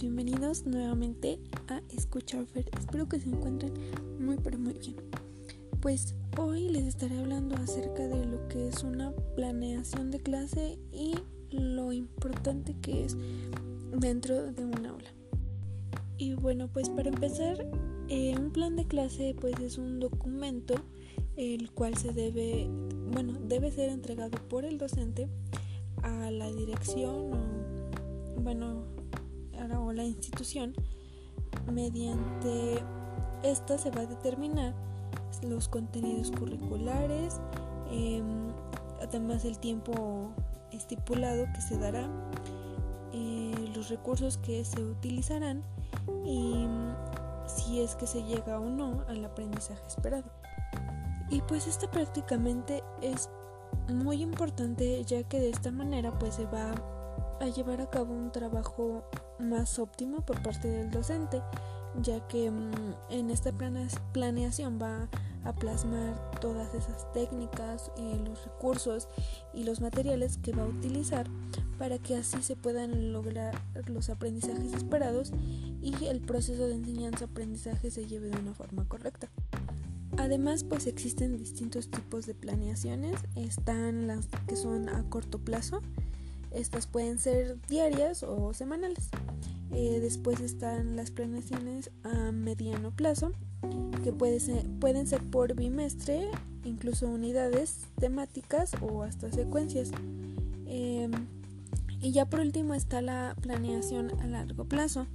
bienvenidos nuevamente a Escuchar Fer. Espero que se encuentren muy pero muy bien. Pues hoy les estaré hablando acerca de lo que es una planeación de clase y lo importante que es dentro de un aula. Y bueno, pues para empezar, eh, un plan de clase pues es un documento el cual se debe, bueno, debe ser entregado por el docente a la dirección o, bueno, o la institución, mediante esta se va a determinar los contenidos curriculares, em, además el tiempo estipulado que se dará, eh, los recursos que se utilizarán y si es que se llega o no al aprendizaje esperado. Y pues esta prácticamente es muy importante ya que de esta manera pues se va a llevar a cabo un trabajo más óptimo por parte del docente ya que mm, en esta planeación va a plasmar todas esas técnicas, eh, los recursos y los materiales que va a utilizar para que así se puedan lograr los aprendizajes esperados y el proceso de enseñanza-aprendizaje se lleve de una forma correcta. Además, pues existen distintos tipos de planeaciones. Están las que son a corto plazo. Estas pueden ser diarias o semanales. Eh, después están las planeaciones a mediano plazo, que pueden ser por bimestre, incluso unidades temáticas o hasta secuencias. Em, y ya por último está la planeación a largo plazo.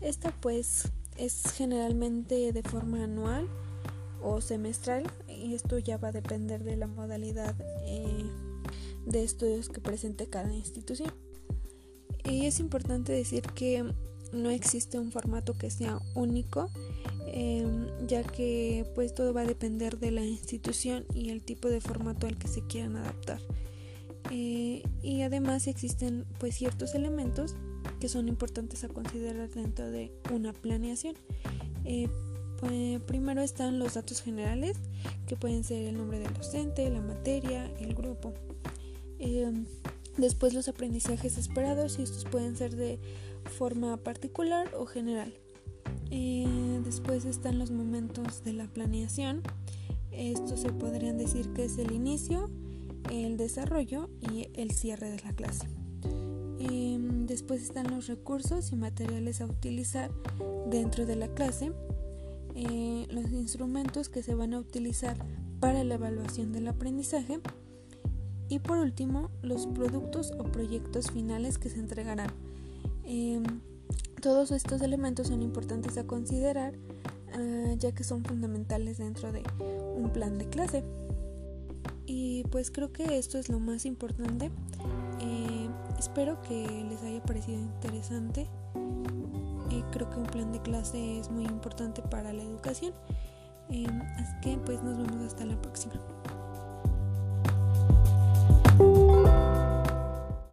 Esta pues es generalmente de forma anual o semestral y esto ya va a depender de la modalidad eh, de estudios que presente cada institución. Y es importante decir que no existe un formato que sea único, em, ya que pues todo va a depender de la institución y el tipo de formato al que se quieran adaptar. Eh, y además existen pues ciertos elementos que son importantes a considerar dentro de una planeación. Eh, primero están los datos generales, que pueden ser el nombre del docente, la materia, el grupo. Em, después los aprendizajes esperados y estos pueden ser de forma particular o general. Eh, después están los momentos de la planeación. Estos se podrían decir que es el inicio, el desarrollo y el cierre de la clase. Em, después están los recursos y materiales a utilizar dentro de la clase eh, los instrumentos que se van a utilizar para la evaluación del aprendizaje y por último los productos o proyectos finales que se entregarán. Em, todos estos elementos son importantes a considerar ah, ya que son fundamentales dentro de un plan de clase. Y pues creo que esto es lo más importante. Eh, espero que les haya parecido interesante creo que un plan de clase es muy importante para la educación. Em, así que pues nos vemos hasta la próxima.